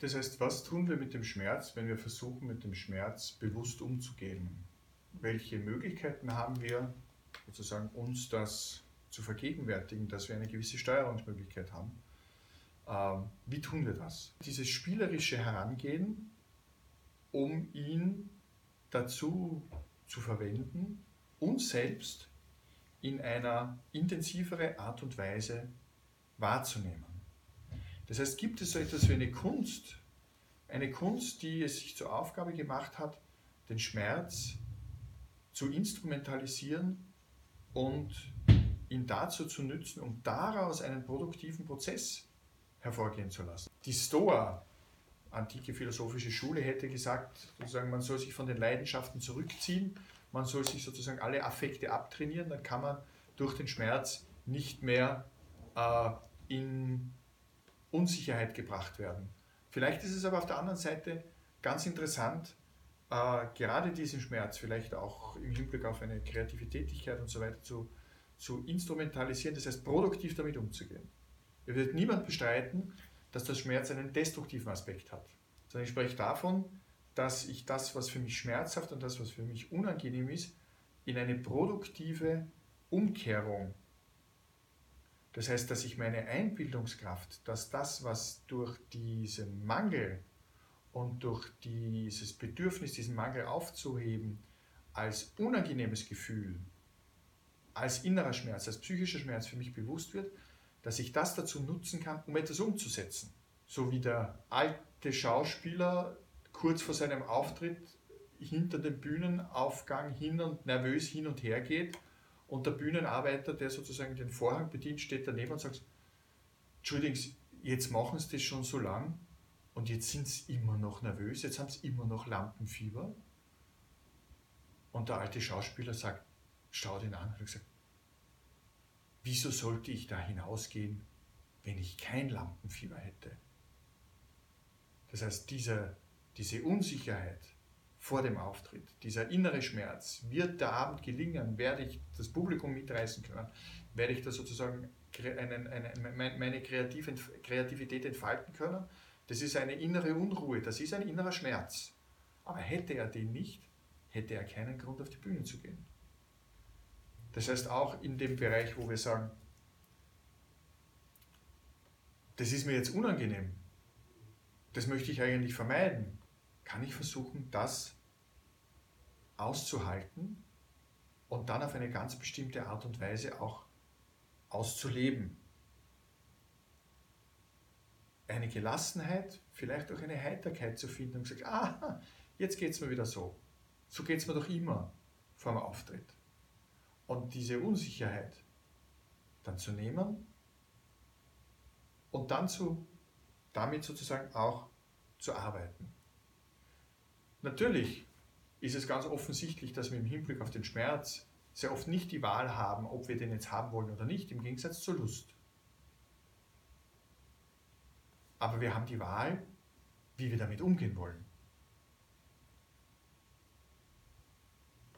Das heißt, was tun wir mit dem Schmerz, wenn wir versuchen, mit dem Schmerz bewusst umzugehen? Welche Möglichkeiten haben wir, sozusagen uns das zu vergegenwärtigen, dass wir eine gewisse Steuerungsmöglichkeit haben? Ähm, wie tun wir das? Dieses spielerische Herangehen, um ihn dazu zu verwenden, uns selbst in einer intensiveren Art und Weise wahrzunehmen. Das heißt, gibt es so etwas wie eine Kunst, eine Kunst, die es sich zur Aufgabe gemacht hat, den Schmerz zu instrumentalisieren und ihn dazu zu nützen, um daraus einen produktiven Prozess hervorgehen zu lassen. Die Stoa, antike philosophische Schule, hätte gesagt, sozusagen, man soll sich von den Leidenschaften zurückziehen, man soll sich sozusagen alle Affekte abtrainieren, dann kann man durch den Schmerz nicht mehr äh, in Unsicherheit gebracht werden. Vielleicht ist es aber auf der anderen Seite ganz interessant, äh, gerade diesen Schmerz vielleicht auch im Hinblick auf eine kreative Tätigkeit und so weiter zu, zu instrumentalisieren, das heißt produktiv damit umzugehen. Es wird niemand bestreiten, dass der Schmerz einen destruktiven Aspekt hat, sondern ich spreche davon, dass ich das, was für mich schmerzhaft und das, was für mich unangenehm ist, in eine produktive Umkehrung das heißt, dass ich meine Einbildungskraft, dass das, was durch diesen Mangel und durch dieses Bedürfnis, diesen Mangel aufzuheben, als unangenehmes Gefühl, als innerer Schmerz, als psychischer Schmerz für mich bewusst wird, dass ich das dazu nutzen kann, um etwas umzusetzen. So wie der alte Schauspieler kurz vor seinem Auftritt hinter dem Bühnenaufgang hin und nervös hin und her geht und der Bühnenarbeiter, der sozusagen den Vorhang bedient, steht daneben und sagt, Entschuldigung, jetzt machen sie das schon so lang und jetzt sind sie immer noch nervös, jetzt haben sie immer noch Lampenfieber. Und der alte Schauspieler sagt, schaut ihn an und sagt, wieso sollte ich da hinausgehen, wenn ich kein Lampenfieber hätte? Das heißt, diese, diese Unsicherheit, vor dem Auftritt, dieser innere Schmerz, wird der Abend gelingen, werde ich das Publikum mitreißen können, werde ich da sozusagen einen, einen, meine Kreativität entfalten können, das ist eine innere Unruhe, das ist ein innerer Schmerz. Aber hätte er den nicht, hätte er keinen Grund auf die Bühne zu gehen. Das heißt auch in dem Bereich, wo wir sagen, das ist mir jetzt unangenehm, das möchte ich eigentlich vermeiden, kann ich versuchen, das auszuhalten und dann auf eine ganz bestimmte Art und Weise auch auszuleben. Eine Gelassenheit, vielleicht auch eine Heiterkeit zu finden und zu sagen, ah, jetzt geht es mir wieder so. So geht es mir doch immer vor dem Auftritt. Und diese Unsicherheit dann zu nehmen und dann zu, damit sozusagen auch zu arbeiten. Natürlich ist es ganz offensichtlich, dass wir im Hinblick auf den Schmerz sehr oft nicht die Wahl haben, ob wir den jetzt haben wollen oder nicht, im Gegensatz zur Lust. Aber wir haben die Wahl, wie wir damit umgehen wollen.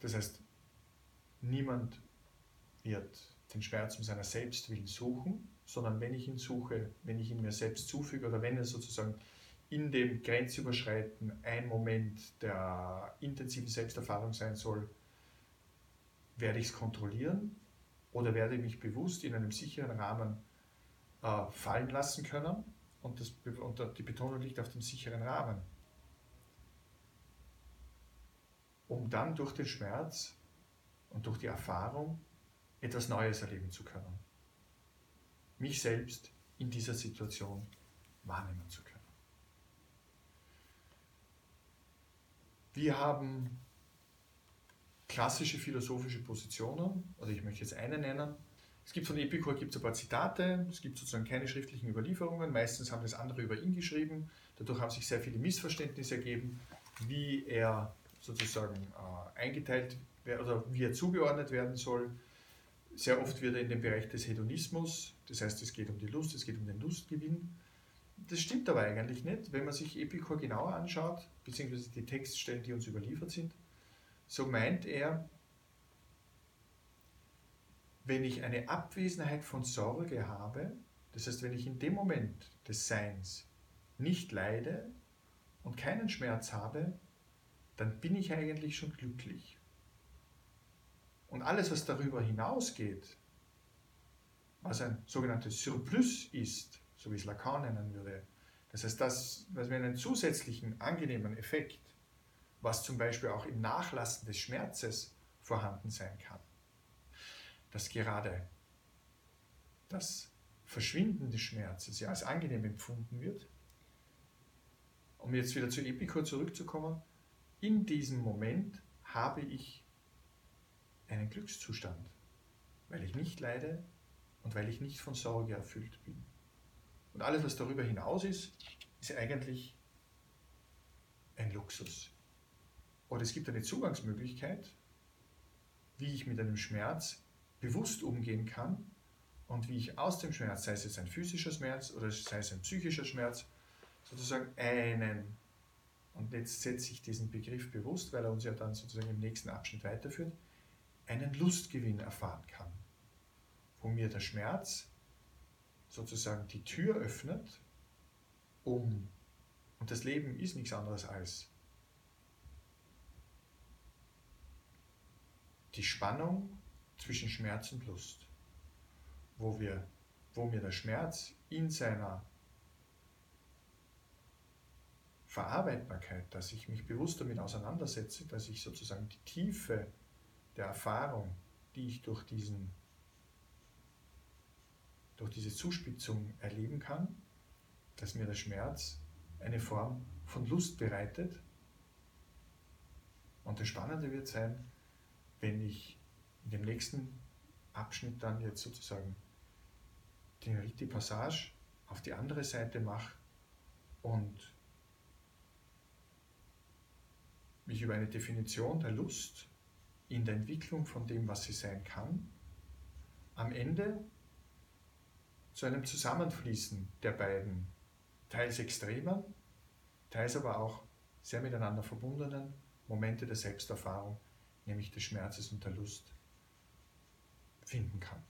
Das heißt, niemand wird den Schmerz um seiner selbst willen suchen, sondern wenn ich ihn suche, wenn ich ihn mir selbst zufüge oder wenn er sozusagen in dem Grenzüberschreiten ein Moment der intensiven Selbsterfahrung sein soll, werde ich es kontrollieren oder werde ich mich bewusst in einem sicheren Rahmen äh, fallen lassen können. Und, das, und die Betonung liegt auf dem sicheren Rahmen. Um dann durch den Schmerz und durch die Erfahrung etwas Neues erleben zu können. Mich selbst in dieser Situation wahrnehmen zu können. Wir haben klassische philosophische Positionen, also ich möchte jetzt eine nennen. Es gibt von Epikur gibt es ein paar Zitate, es gibt sozusagen keine schriftlichen Überlieferungen, meistens haben das andere über ihn geschrieben, dadurch haben sich sehr viele Missverständnisse ergeben, wie er sozusagen äh, eingeteilt oder wie er zugeordnet werden soll. Sehr oft wird er in den Bereich des Hedonismus, das heißt es geht um die Lust, es geht um den Lustgewinn, das stimmt aber eigentlich nicht. Wenn man sich Epicur genauer anschaut, beziehungsweise die Textstellen, die uns überliefert sind, so meint er, wenn ich eine Abwesenheit von Sorge habe, das heißt, wenn ich in dem Moment des Seins nicht leide und keinen Schmerz habe, dann bin ich eigentlich schon glücklich. Und alles, was darüber hinausgeht, was ein sogenanntes Surplus ist, so wie es Lacan nennen würde, das heißt, das, was wir einen zusätzlichen angenehmen Effekt, was zum Beispiel auch im Nachlassen des Schmerzes vorhanden sein kann, dass gerade das Verschwinden des Schmerzes ja als angenehm empfunden wird, um jetzt wieder zu Epikur zurückzukommen, in diesem Moment habe ich einen Glückszustand, weil ich nicht leide und weil ich nicht von Sorge erfüllt bin. Und alles, was darüber hinaus ist, ist eigentlich ein Luxus. Oder es gibt eine Zugangsmöglichkeit, wie ich mit einem Schmerz bewusst umgehen kann und wie ich aus dem Schmerz, sei es jetzt ein physischer Schmerz oder sei es ein psychischer Schmerz, sozusagen einen, und jetzt setze ich diesen Begriff bewusst, weil er uns ja dann sozusagen im nächsten Abschnitt weiterführt, einen Lustgewinn erfahren kann, wo mir der Schmerz sozusagen die Tür öffnet, um, und das Leben ist nichts anderes als die Spannung zwischen Schmerz und Lust, wo, wir, wo mir der Schmerz in seiner Verarbeitbarkeit, dass ich mich bewusst damit auseinandersetze, dass ich sozusagen die Tiefe der Erfahrung, die ich durch, diesen, durch diese Zuspitzung erleben kann, dass mir der Schmerz eine Form von Lust bereitet. Und das Spannende wird sein, wenn ich in dem nächsten Abschnitt dann jetzt sozusagen die Passage auf die andere Seite mache und mich über eine Definition der Lust in der Entwicklung von dem, was sie sein kann, am Ende zu einem Zusammenfließen der beiden, teils extremen, teils aber auch sehr miteinander verbundenen Momente der Selbsterfahrung, nämlich des Schmerzes und der Lust, finden kann.